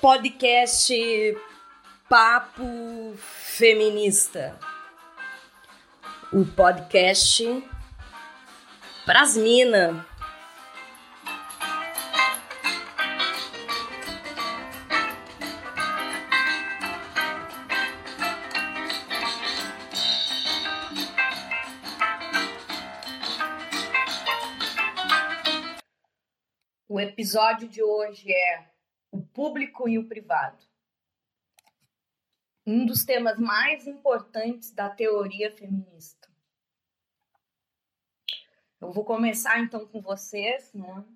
podcast Papo Feminista. O podcast pras mina. O episódio de hoje é público e o privado. Um dos temas mais importantes da teoria feminista. Eu vou começar então com vocês, né?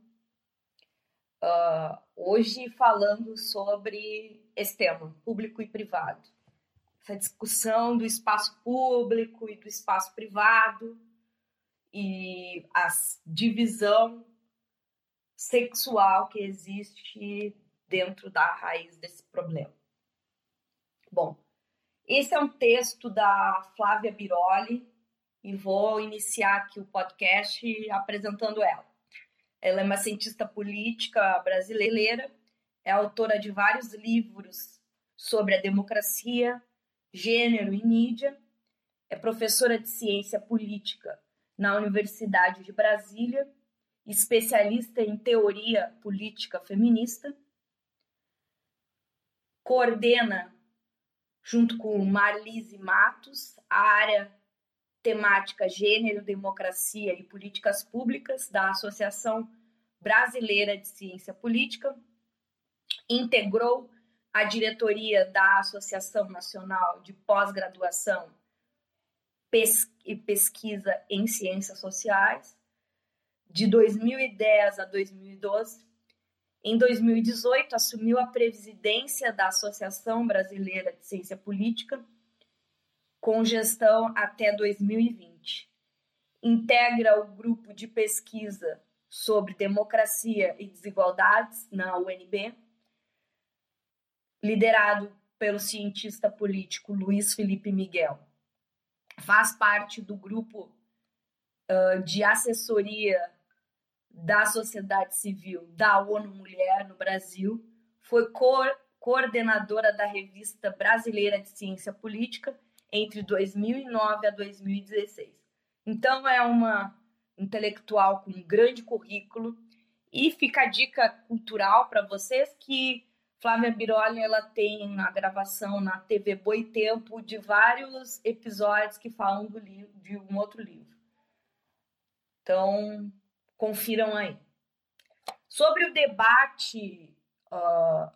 Uh, hoje falando sobre esse tema, público e privado. Essa discussão do espaço público e do espaço privado e a divisão sexual que existe dentro da raiz desse problema. Bom, esse é um texto da Flávia Biroli e vou iniciar aqui o podcast apresentando ela. Ela é uma cientista política brasileira, é autora de vários livros sobre a democracia, gênero e mídia, é professora de ciência política na Universidade de Brasília, especialista em teoria política feminista coordena, junto com Marlise Matos, a área temática Gênero, Democracia e Políticas Públicas da Associação Brasileira de Ciência Política, integrou a diretoria da Associação Nacional de Pós-Graduação e Pesquisa em Ciências Sociais, de 2010 a 2012, em 2018, assumiu a presidência da Associação Brasileira de Ciência Política, com gestão até 2020. Integra o grupo de pesquisa sobre democracia e desigualdades na UNB, liderado pelo cientista político Luiz Felipe Miguel. Faz parte do grupo uh, de assessoria da sociedade civil da ONU Mulher no Brasil, foi co coordenadora da Revista Brasileira de Ciência Política entre 2009 a 2016. Então é uma intelectual com um grande currículo e fica a dica cultural para vocês que Flávia Biroli ela tem a gravação na TV Boitempo de vários episódios que falam do livro, de um outro livro. Então, Confiram aí. Sobre o debate uh,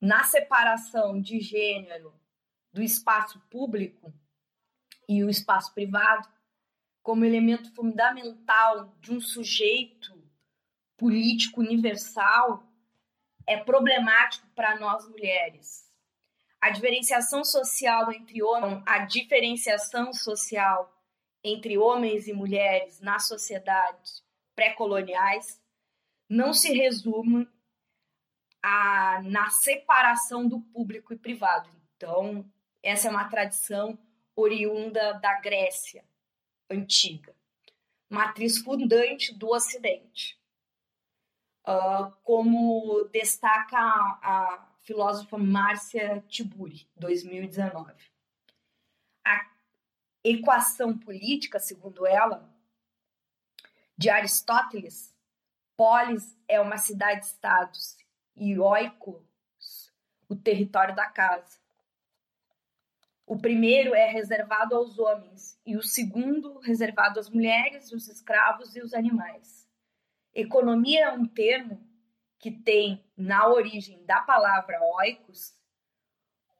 na separação de gênero do espaço público e o espaço privado, como elemento fundamental de um sujeito político universal, é problemático para nós mulheres. A diferenciação social entre homens, a diferenciação social entre homens e mulheres na sociedade pré-coloniais não se resume a, na separação do público e privado. Então, essa é uma tradição oriunda da Grécia antiga, matriz fundante do Ocidente. Uh, como destaca a, a filósofa Márcia Tiburi, 2019. Equação política, segundo ela, de Aristóteles, polis é uma cidade-estado e oikos o território da casa. O primeiro é reservado aos homens e o segundo reservado às mulheres, os escravos e os animais. Economia é um termo que tem na origem da palavra oikos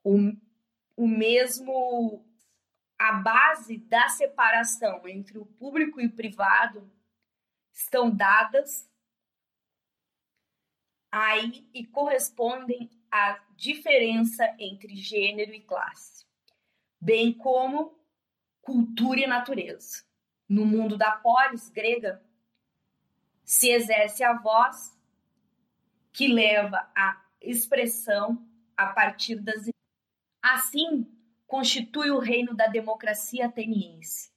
o, o mesmo a base da separação entre o público e o privado estão dadas aí e correspondem à diferença entre gênero e classe, bem como cultura e natureza. No mundo da polis grega, se exerce a voz que leva à expressão a partir das. Assim, constitui o reino da democracia ateniense,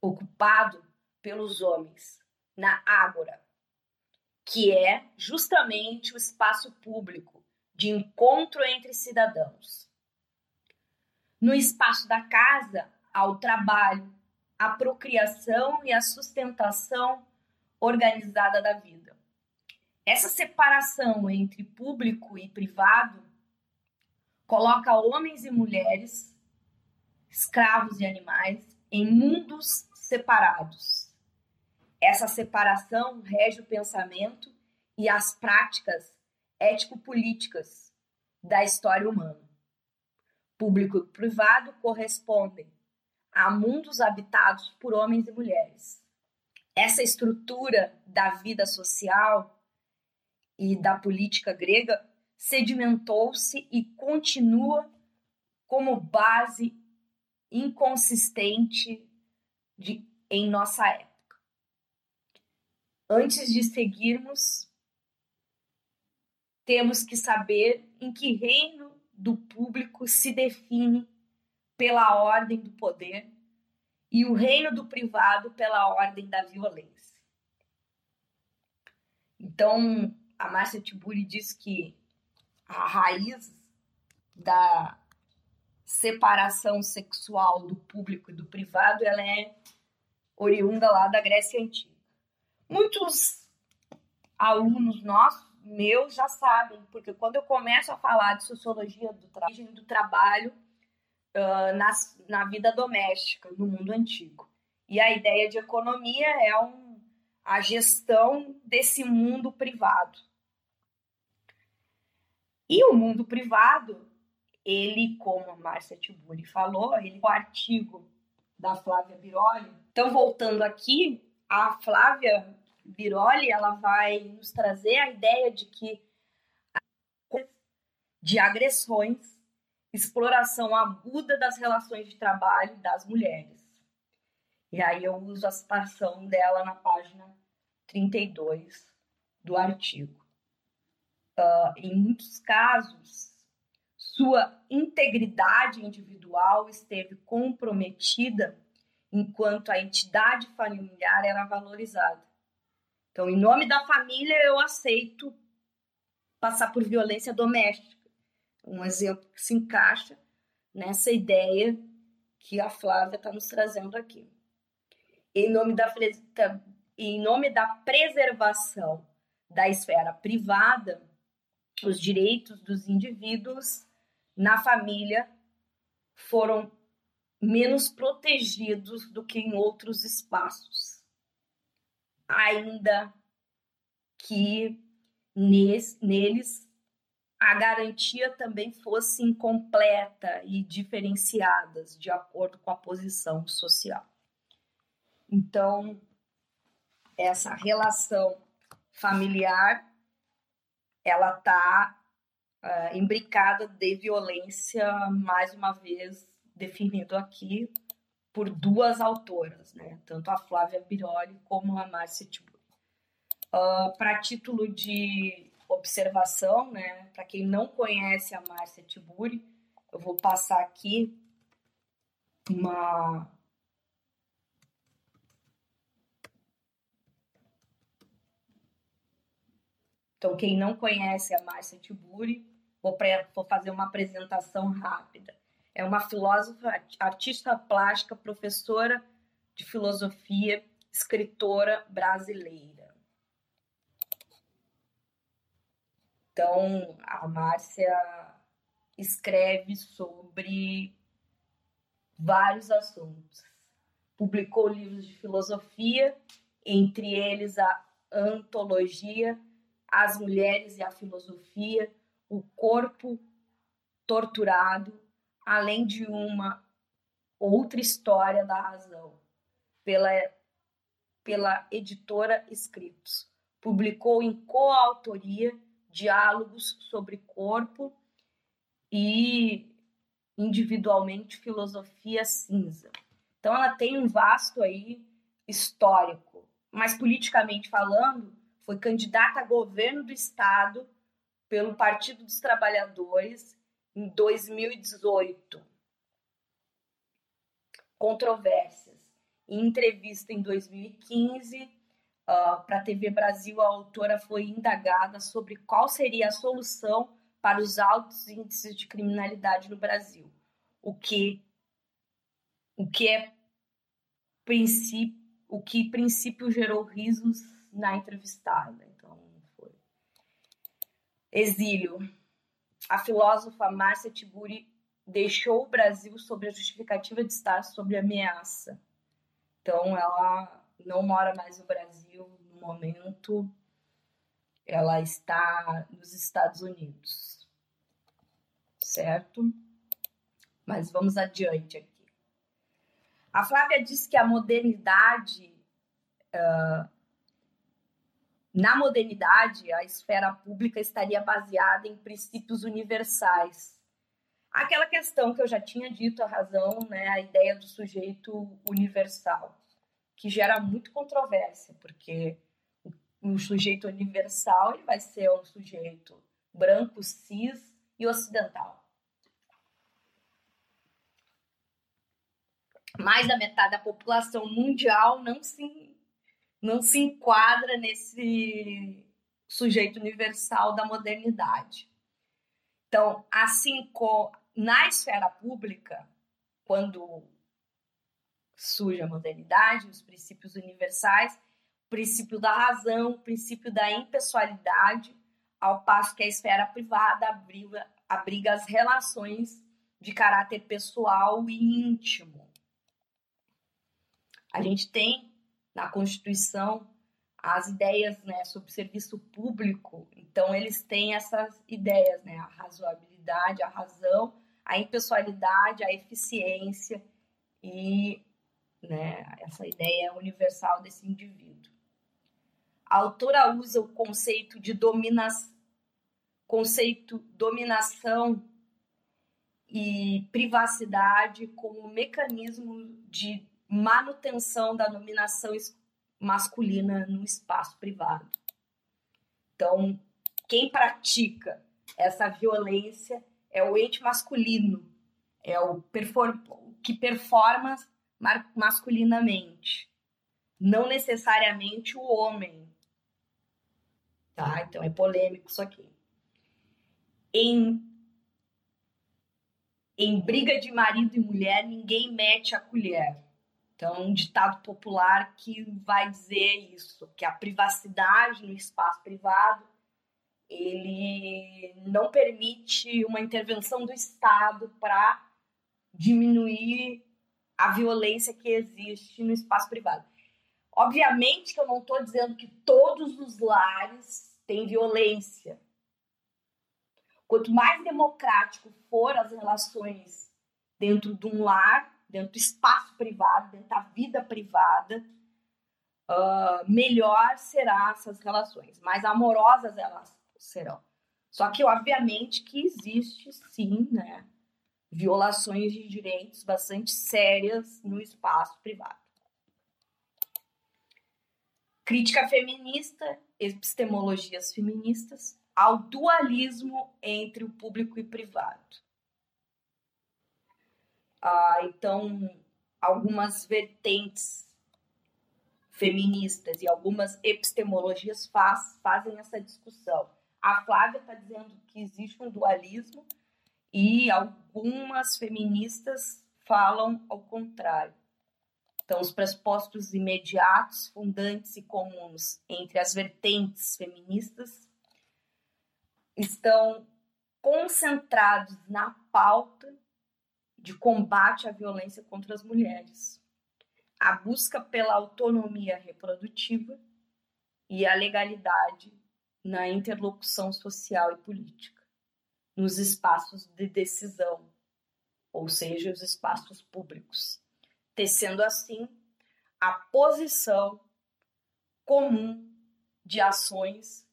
ocupado pelos homens na Ágora, que é justamente o espaço público de encontro entre cidadãos. No espaço da casa, ao trabalho, a procriação e a sustentação organizada da vida. Essa separação entre público e privado coloca homens e mulheres, escravos e animais, em mundos separados. Essa separação rege o pensamento e as práticas ético-políticas da história humana. Público e privado correspondem a mundos habitados por homens e mulheres. Essa estrutura da vida social e da política grega sedimentou-se e continua como base inconsistente de, em nossa época. Antes de seguirmos, temos que saber em que reino do público se define pela ordem do poder e o reino do privado pela ordem da violência. Então, a Márcia Tiburi diz que a raiz da separação sexual do público e do privado ela é oriunda lá da Grécia Antiga. Muitos alunos nossos, meus, já sabem, porque quando eu começo a falar de sociologia do, tra do trabalho, uh, na, na vida doméstica, no mundo antigo. E a ideia de economia é um, a gestão desse mundo privado. E o mundo privado, ele, como a Márcia Tiburi falou, ele o artigo da Flávia Biroli. Então, voltando aqui, a Flávia Biroli, ela vai nos trazer a ideia de que de agressões exploração aguda das relações de trabalho das mulheres. E aí eu uso a citação dela na página 32 do artigo. Uh, em muitos casos, sua integridade individual esteve comprometida enquanto a entidade familiar era valorizada. Então, em nome da família, eu aceito passar por violência doméstica um exemplo que se encaixa nessa ideia que a Flávia está nos trazendo aqui. Em nome da, em nome da preservação da esfera privada, os direitos dos indivíduos na família foram menos protegidos do que em outros espaços. Ainda que neles a garantia também fosse incompleta e diferenciadas de acordo com a posição social. Então, essa relação familiar ela está uh, ah, imbricada de violência, mais uma vez definido aqui por duas autoras, né? tanto a Flávia Biroli como a Márcia Tiburi. Uh, Para título de observação, né? Para quem não conhece a Márcia Tiburi, eu vou passar aqui uma Então, quem não conhece a Márcia Tiburi, vou, vou fazer uma apresentação rápida. É uma filósofa, artista plástica, professora de filosofia, escritora brasileira. Então, a Márcia escreve sobre vários assuntos. Publicou livros de filosofia, entre eles a antologia As Mulheres e a Filosofia, O Corpo Torturado, além de uma outra história da razão, pela, pela editora Escritos. Publicou em coautoria diálogos sobre corpo e individualmente filosofia cinza. Então ela tem um vasto aí histórico, mas politicamente falando, foi candidata a governo do estado pelo Partido dos Trabalhadores em 2018. Controvérsias. Em entrevista em 2015, Uh, Para a TV Brasil, a autora foi indagada sobre qual seria a solução para os altos índices de criminalidade no Brasil, o que o que é princípio, o que princípio gerou risos na entrevistada. Então, foi. Exílio. A filósofa Márcia Tiburi deixou o Brasil sob a justificativa de estar sob ameaça. Então, ela não mora mais no Brasil no momento. Ela está nos Estados Unidos. Certo? Mas vamos adiante aqui. A Flávia diz que a modernidade, na modernidade, a esfera pública estaria baseada em princípios universais. Aquela questão que eu já tinha dito, a razão, né, a ideia do sujeito universal, que gera muito controvérsia, porque o sujeito universal ele vai ser um sujeito branco, cis e ocidental. mais da metade da população mundial não se, não se enquadra nesse sujeito universal da modernidade. Então, assim como na esfera pública, quando surge a modernidade, os princípios universais, o princípio da razão, o princípio da impessoalidade, ao passo que a esfera privada abriga, abriga as relações de caráter pessoal e íntimo. A gente tem na Constituição as ideias né, sobre serviço público, então eles têm essas ideias, né, a razoabilidade, a razão, a impessoalidade, a eficiência e né, essa ideia universal desse indivíduo. A autora usa o conceito de domina conceito dominação e privacidade como mecanismo de manutenção da dominação masculina no espaço privado. Então, quem pratica essa violência é o ente masculino, é o perform que performa masculinamente, não necessariamente o homem. Tá? Então é polêmico isso aqui. Em em briga de marido e mulher, ninguém mete a colher. Então, um ditado popular que vai dizer isso, que a privacidade no espaço privado ele não permite uma intervenção do Estado para diminuir a violência que existe no espaço privado. Obviamente que eu não estou dizendo que todos os lares têm violência. Quanto mais democrático for as relações dentro de um lar, dentro do espaço privado, dentro da vida privada, uh, melhor serão essas relações, mais amorosas elas serão. Só que, obviamente, que existe sim, né, violações de direitos bastante sérias no espaço privado. Crítica feminista, epistemologias feministas, ao dualismo entre o público e privado. Ah, então, algumas vertentes feministas e algumas epistemologias faz, fazem essa discussão. A Flávia está dizendo que existe um dualismo e algumas feministas falam ao contrário. Então, os pressupostos imediatos, fundantes e comuns entre as vertentes feministas estão concentrados na pauta de combate à violência contra as mulheres, a busca pela autonomia reprodutiva e a legalidade na interlocução social e política, nos espaços de decisão, ou seja, os espaços públicos, tecendo assim a posição comum de ações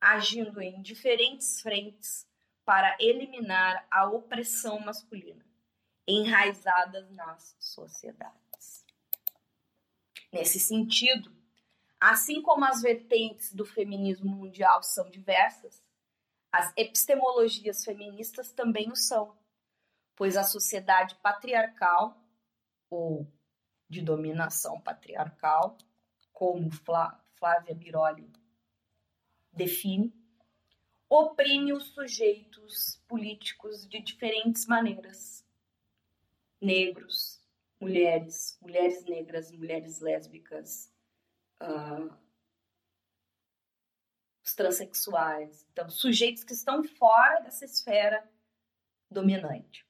agindo em diferentes frentes para eliminar a opressão masculina enraizadas nas sociedades. Nesse sentido, assim como as vertentes do feminismo mundial são diversas, as epistemologias feministas também o são, pois a sociedade patriarcal ou de dominação patriarcal, como Flávia Biroli define, oprime os sujeitos políticos de diferentes maneiras. Negros, mulheres, mulheres negras, mulheres lésbicas, uh, os transexuais. Então, sujeitos que estão fora dessa esfera dominante.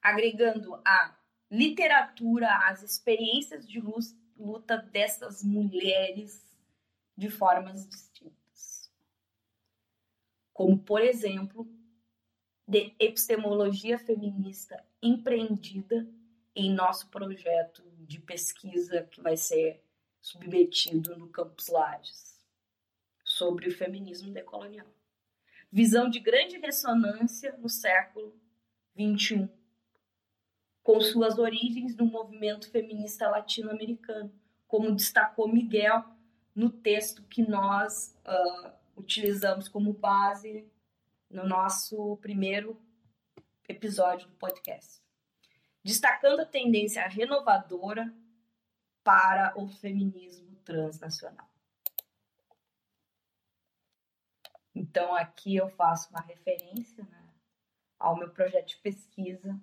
Agregando a literatura, as experiências de luta dessas mulheres de formas distintas. Como, por exemplo, de epistemologia feminista empreendida em nosso projeto de pesquisa que vai ser submetido no Campus Lages sobre o feminismo decolonial. Visão de grande ressonância no século XXI, com suas origens no movimento feminista latino-americano, como destacou Miguel no texto que nós uh, utilizamos como base no nosso primeiro episódio do podcast, destacando a tendência renovadora para o feminismo transnacional. Então, aqui eu faço uma referência né, ao meu projeto de pesquisa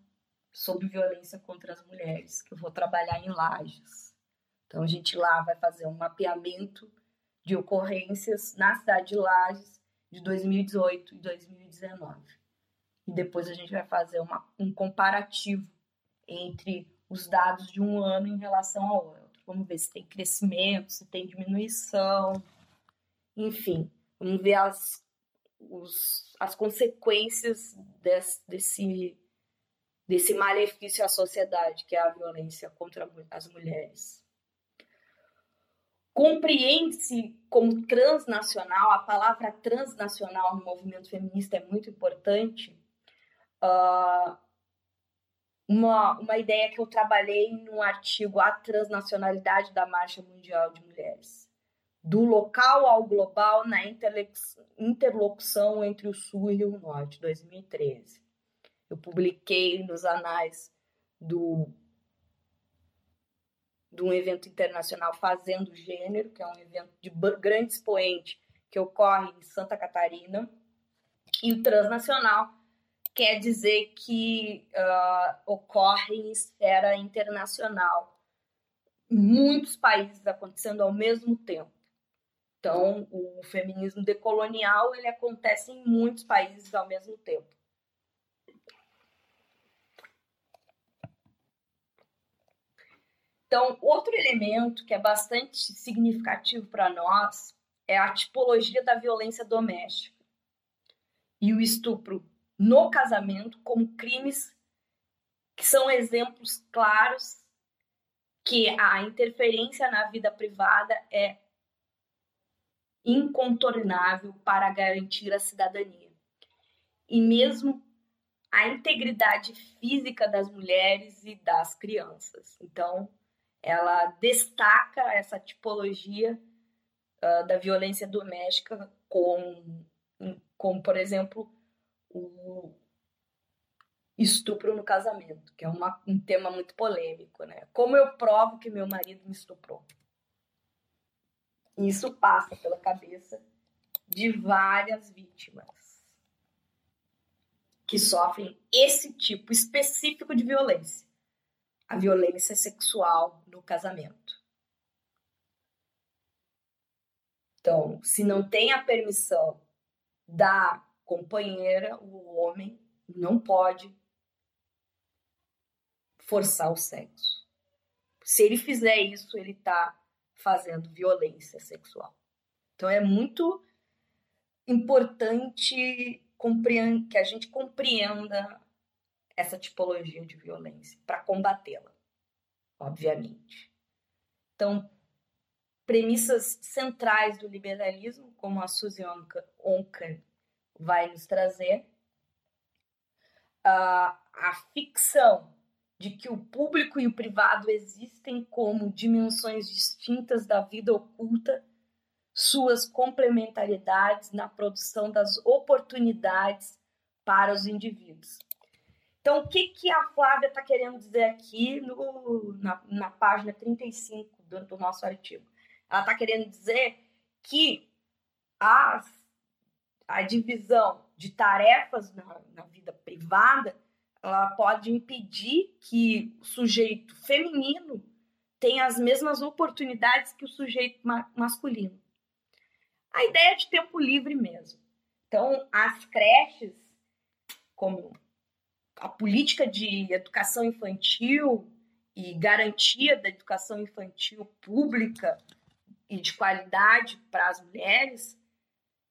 sobre violência contra as mulheres, que eu vou trabalhar em Lages. Então, a gente lá vai fazer um mapeamento de ocorrências na cidade de Lages de 2018 e 2019. E depois a gente vai fazer uma, um comparativo entre os dados de um ano em relação ao outro. Vamos ver se tem crescimento, se tem diminuição, enfim, vamos ver as, os, as consequências desse, desse, desse malefício à sociedade, que é a violência contra as mulheres compreende-se como transnacional, a palavra transnacional no movimento feminista é muito importante. Uh, uma, uma ideia que eu trabalhei no artigo A Transnacionalidade da Marcha Mundial de Mulheres. Do local ao global na interlocução entre o Sul e o Norte, 2013. Eu publiquei nos anais do de um evento internacional Fazendo Gênero, que é um evento de grande expoente que ocorre em Santa Catarina. E o transnacional quer dizer que uh, ocorre em esfera internacional, muitos países acontecendo ao mesmo tempo. Então, o feminismo decolonial ele acontece em muitos países ao mesmo tempo. Então, outro elemento que é bastante significativo para nós é a tipologia da violência doméstica e o estupro no casamento como crimes que são exemplos claros que a interferência na vida privada é incontornável para garantir a cidadania. E mesmo a integridade física das mulheres e das crianças. Então, ela destaca essa tipologia uh, da violência doméstica com, com, por exemplo, o estupro no casamento, que é uma, um tema muito polêmico, né? Como eu provo que meu marido me estuprou? Isso passa pela cabeça de várias vítimas que sofrem esse tipo específico de violência a violência sexual no casamento. Então, se não tem a permissão da companheira, o homem não pode forçar o sexo. Se ele fizer isso, ele está fazendo violência sexual. Então é muito importante que a gente compreenda essa tipologia de violência, para combatê-la, obviamente. Então, premissas centrais do liberalismo, como a Suzy Onken vai nos trazer, a, a ficção de que o público e o privado existem como dimensões distintas da vida oculta, suas complementariedades na produção das oportunidades para os indivíduos. Então, o que, que a Flávia está querendo dizer aqui no, na, na página 35 do, do nosso artigo? Ela está querendo dizer que as, a divisão de tarefas na, na vida privada, ela pode impedir que o sujeito feminino tenha as mesmas oportunidades que o sujeito ma masculino. A ideia é de tempo livre mesmo. Então, as creches, como a política de educação infantil e garantia da educação infantil pública e de qualidade para as mulheres,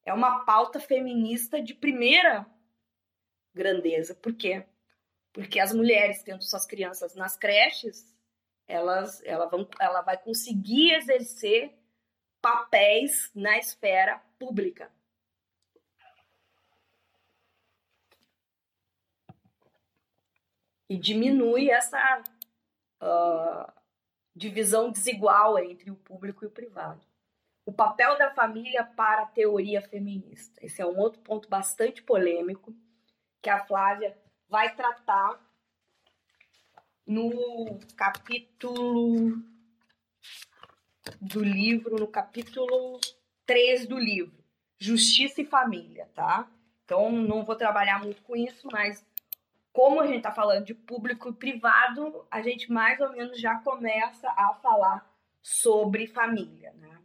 é uma pauta feminista de primeira grandeza. Por quê? Porque as mulheres, tendo suas crianças nas creches, elas, ela, vão, ela vai conseguir exercer papéis na esfera pública. E diminui essa uh, divisão desigual entre o público e o privado. O papel da família para a teoria feminista. Esse é um outro ponto bastante polêmico que a Flávia vai tratar no capítulo do livro, no capítulo 3 do livro, Justiça e Família, tá? Então, não vou trabalhar muito com isso, mas como a gente está falando de público e privado, a gente mais ou menos já começa a falar sobre família, né?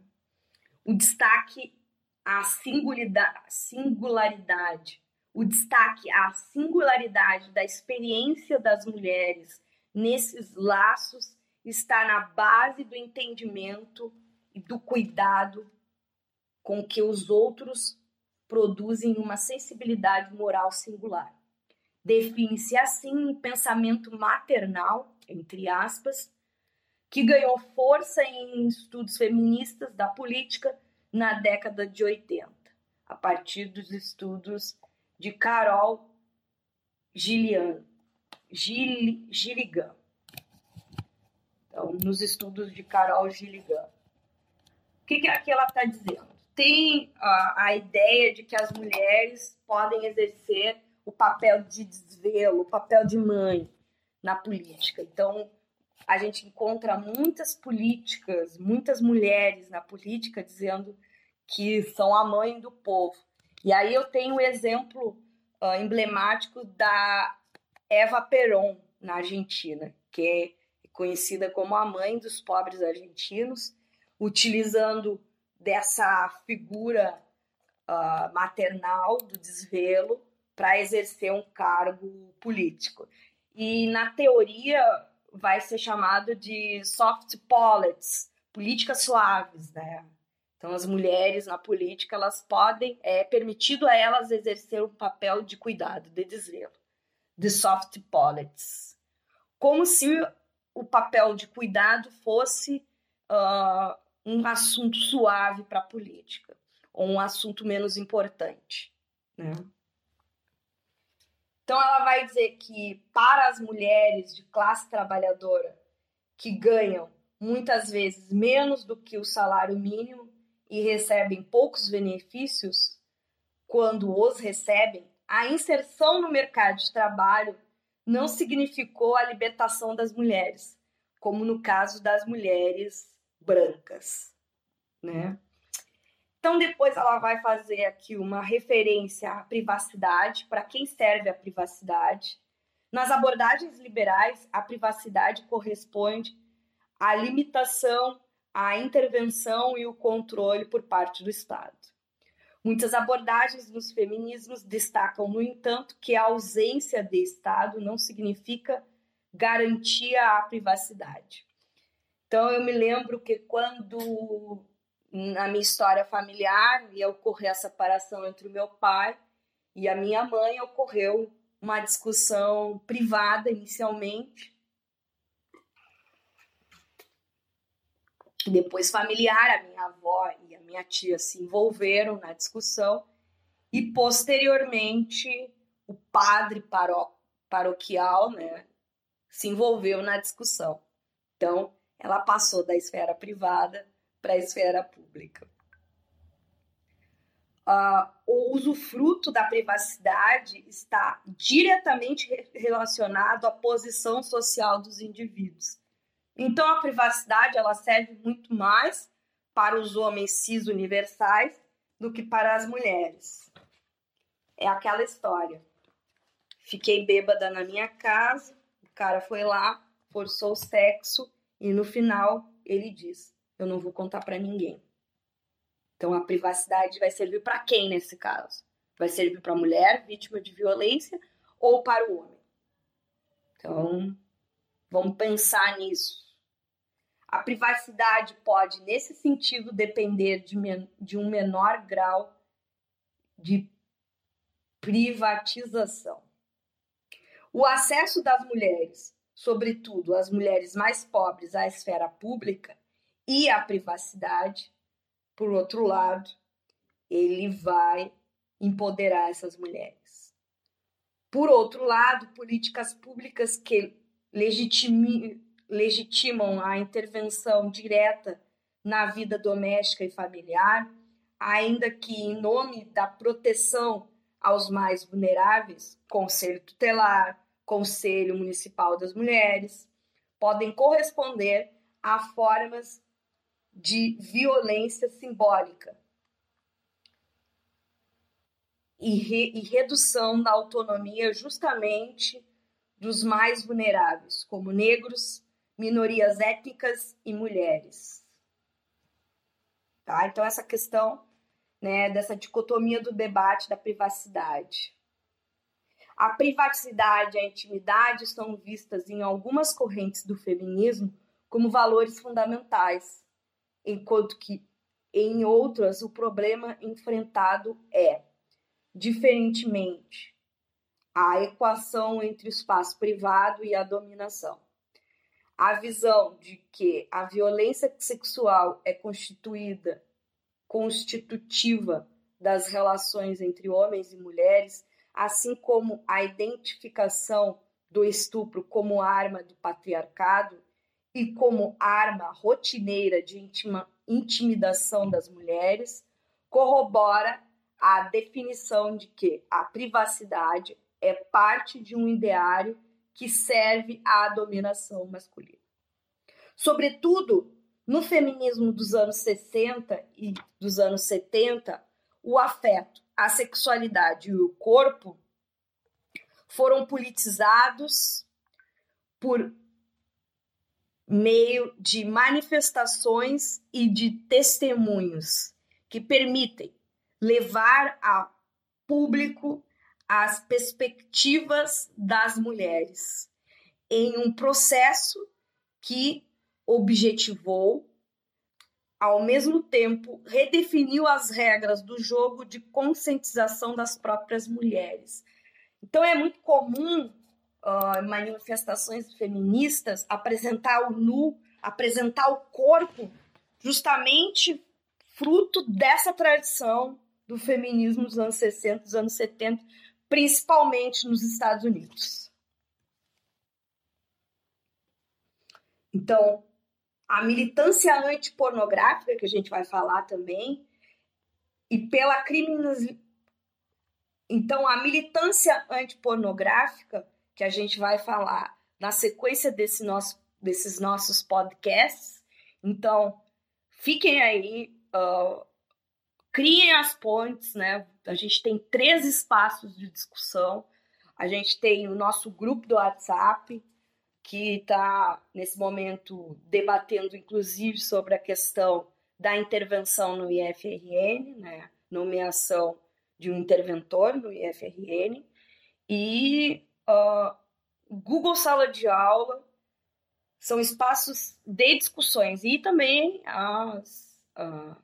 o destaque à singularidade, o destaque à singularidade da experiência das mulheres nesses laços está na base do entendimento e do cuidado com que os outros produzem uma sensibilidade moral singular. Define-se assim um pensamento maternal, entre aspas, que ganhou força em estudos feministas da política na década de 80, a partir dos estudos de Carol Gillian, Gil, Gilligan. Então, nos estudos de Carol Gilligan. O que, que aqui ela está dizendo? Tem a, a ideia de que as mulheres podem exercer o papel de desvelo, o papel de mãe na política. Então, a gente encontra muitas políticas, muitas mulheres na política dizendo que são a mãe do povo. E aí eu tenho o um exemplo uh, emblemático da Eva Perón, na Argentina, que é conhecida como a mãe dos pobres argentinos, utilizando dessa figura uh, maternal do desvelo para exercer um cargo político. E na teoria vai ser chamado de soft policies, políticas suaves, né? Então as mulheres na política elas podem é permitido a elas exercer um papel de cuidado, de desvelo, de soft policies, como se o papel de cuidado fosse uh, um assunto suave para a política ou um assunto menos importante, né? Então, ela vai dizer que para as mulheres de classe trabalhadora que ganham muitas vezes menos do que o salário mínimo e recebem poucos benefícios, quando os recebem, a inserção no mercado de trabalho não significou a libertação das mulheres, como no caso das mulheres brancas, né? Então, depois ela vai fazer aqui uma referência à privacidade, para quem serve a privacidade. Nas abordagens liberais, a privacidade corresponde à limitação, à intervenção e o controle por parte do Estado. Muitas abordagens nos feminismos destacam, no entanto, que a ausência de Estado não significa garantia à privacidade. Então, eu me lembro que quando na minha história familiar ia ocorrer a separação entre o meu pai e a minha mãe, ocorreu uma discussão privada inicialmente. Depois familiar, a minha avó e a minha tia se envolveram na discussão e posteriormente o padre paro paroquial, né, se envolveu na discussão. Então, ela passou da esfera privada para a esfera pública. Uh, o usufruto da privacidade está diretamente relacionado à posição social dos indivíduos. Então, a privacidade ela serve muito mais para os homens cis universais do que para as mulheres. é aquela história. Fiquei bêbada na minha casa, o cara foi lá, forçou o sexo e no final ele diz: "Eu não vou contar para ninguém". Então a privacidade vai servir para quem nesse caso? Vai servir para a mulher vítima de violência ou para o homem? Então, vamos pensar nisso. A privacidade pode, nesse sentido, depender de, de um menor grau de privatização. O acesso das mulheres, sobretudo as mulheres mais pobres, à esfera pública e à privacidade, por outro lado, ele vai empoderar essas mulheres. Por outro lado, políticas públicas que legitimam a intervenção direta na vida doméstica e familiar, ainda que em nome da proteção aos mais vulneráveis, Conselho Tutelar, Conselho Municipal das Mulheres, podem corresponder a formas de violência simbólica e, re, e redução da autonomia justamente dos mais vulneráveis, como negros, minorias étnicas e mulheres. Tá? Então, essa questão né, dessa dicotomia do debate da privacidade. A privacidade e a intimidade estão vistas em algumas correntes do feminismo como valores fundamentais, enquanto que em outras o problema enfrentado é, diferentemente, a equação entre o espaço privado e a dominação. A visão de que a violência sexual é constituída constitutiva das relações entre homens e mulheres, assim como a identificação do estupro como arma do patriarcado e como arma rotineira de intima, intimidação das mulheres, corrobora a definição de que a privacidade é parte de um ideário que serve à dominação masculina. Sobretudo, no feminismo dos anos 60 e dos anos 70, o afeto, a sexualidade e o corpo foram politizados por meio de manifestações e de testemunhos que permitem levar a público as perspectivas das mulheres em um processo que objetivou, ao mesmo tempo, redefiniu as regras do jogo de conscientização das próprias mulheres. Então, é muito comum uh, manifestações feministas apresentar o nu, apresentar o corpo, justamente fruto dessa tradição do feminismo dos anos 60, dos anos 70, principalmente nos Estados Unidos. Então, a militância antipornográfica, que a gente vai falar também, e pela criminalização. Então, a militância antipornográfica, que a gente vai falar na sequência desse nosso, desses nossos podcasts. Então, fiquem aí, uh, criem as pontes, né? A gente tem três espaços de discussão. A gente tem o nosso grupo do WhatsApp, que está nesse momento debatendo, inclusive, sobre a questão da intervenção no IFRN, né? nomeação de um interventor no IFRN, e Google Sala de Aula são espaços de discussões e também as, uh,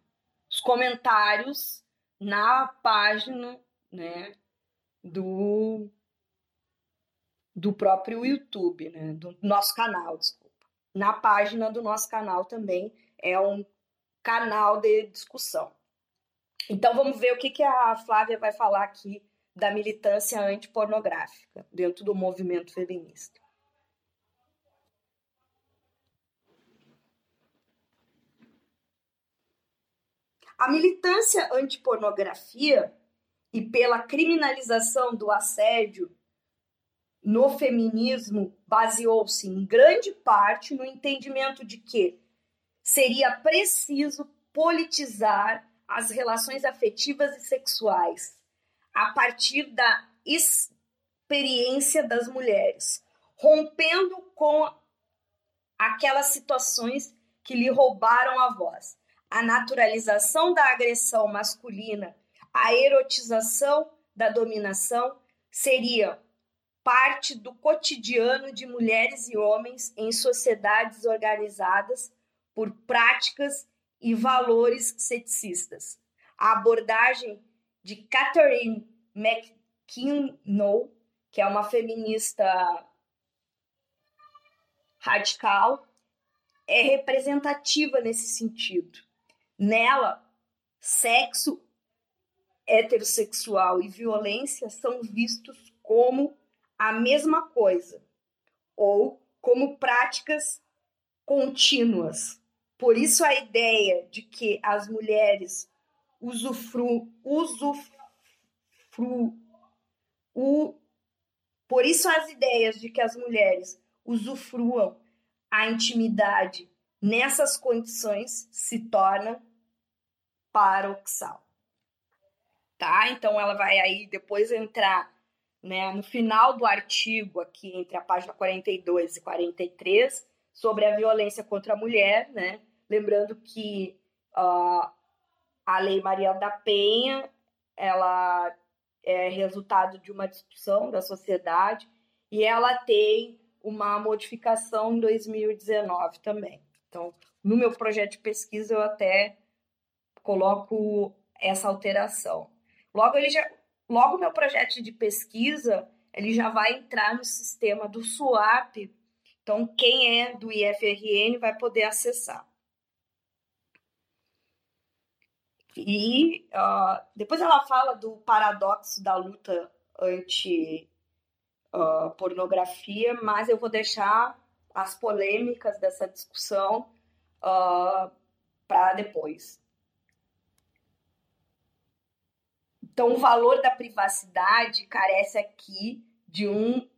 os comentários na página né, do do próprio YouTube, né? do nosso canal, desculpa. Na página do nosso canal também é um canal de discussão. Então vamos ver o que, que a Flávia vai falar aqui da militância antipornográfica dentro do movimento feminista. A militância antipornografia e pela criminalização do assédio no feminismo baseou-se em grande parte no entendimento de que seria preciso politizar as relações afetivas e sexuais, a partir da experiência das mulheres, rompendo com aquelas situações que lhe roubaram a voz. A naturalização da agressão masculina, a erotização da dominação seria parte do cotidiano de mulheres e homens em sociedades organizadas por práticas e valores ceticistas. A abordagem de Catherine McKinnon, que é uma feminista radical, é representativa nesse sentido. Nela, sexo heterossexual e violência são vistos como a mesma coisa ou como práticas contínuas. Por isso a ideia de que as mulheres usufru, usufru, o, por isso as ideias de que as mulheres usufruam a intimidade nessas condições se torna paradoxal. Tá? Então ela vai aí depois entrar né, no final do artigo, aqui entre a página 42 e 43, sobre a violência contra a mulher, né? Lembrando que uh, a Lei Maria da Penha, ela é resultado de uma discussão da sociedade e ela tem uma modificação em 2019 também. Então, no meu projeto de pesquisa eu até coloco essa alteração. Logo ele já, logo meu projeto de pesquisa ele já vai entrar no sistema do SWAP. Então, quem é do IFRN vai poder acessar. E uh, depois ela fala do paradoxo da luta anti uh, mas eu vou deixar as polêmicas dessa discussão uh, para depois. Então, o valor da privacidade carece aqui de um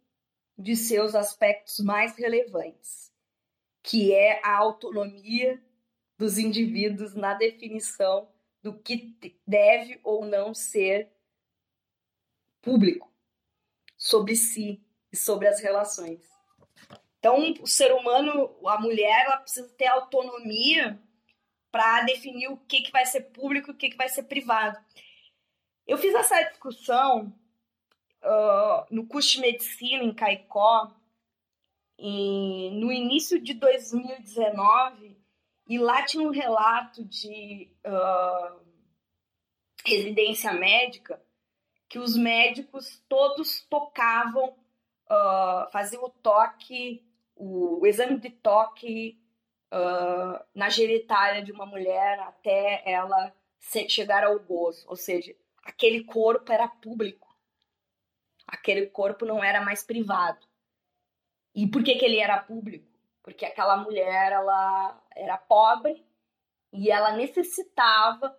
de seus aspectos mais relevantes, que é a autonomia dos indivíduos na definição do que deve ou não ser público sobre si e sobre as relações. Então, o ser humano, a mulher, ela precisa ter autonomia para definir o que, que vai ser público e o que, que vai ser privado. Eu fiz essa discussão uh, no curso de medicina em Caicó e no início de 2019 e lá tinha um relato de uh, residência médica que os médicos todos tocavam, uh, faziam o toque, o, o exame de toque uh, na genitália de uma mulher até ela chegar ao gozo, ou seja, aquele corpo era público. Aquele corpo não era mais privado. E por que, que ele era público? Porque aquela mulher ela era pobre e ela necessitava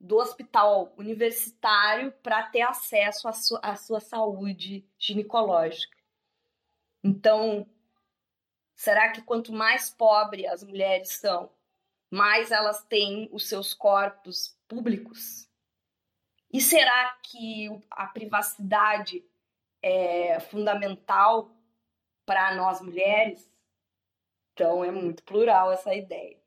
do hospital universitário para ter acesso à sua, à sua saúde ginecológica. Então, será que quanto mais pobre as mulheres são, mais elas têm os seus corpos públicos? E será que a privacidade é fundamental para nós mulheres? Então é muito plural essa ideia.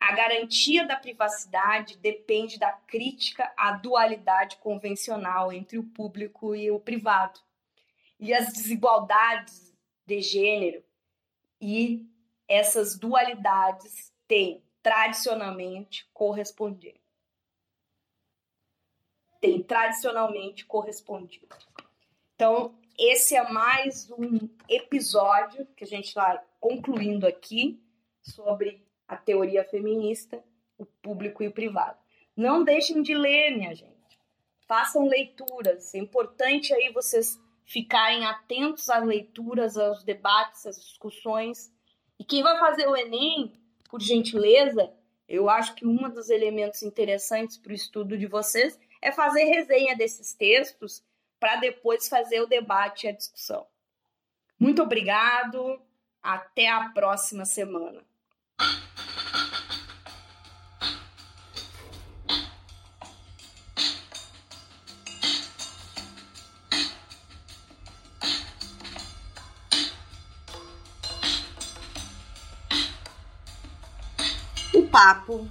A garantia da privacidade depende da crítica à dualidade convencional entre o público e o privado, e as desigualdades de gênero e essas dualidades têm tradicionalmente correspondido. Tem tradicionalmente correspondido. Então, esse é mais um episódio que a gente está concluindo aqui sobre a teoria feminista, o público e o privado. Não deixem de ler, minha gente. Façam leituras. É importante aí vocês ficarem atentos às leituras, aos debates, às discussões. E quem vai fazer o Enem, por gentileza, eu acho que um dos elementos interessantes para o estudo de vocês é fazer resenha desses textos para depois fazer o debate e a discussão. Muito obrigado, até a próxima semana. O papo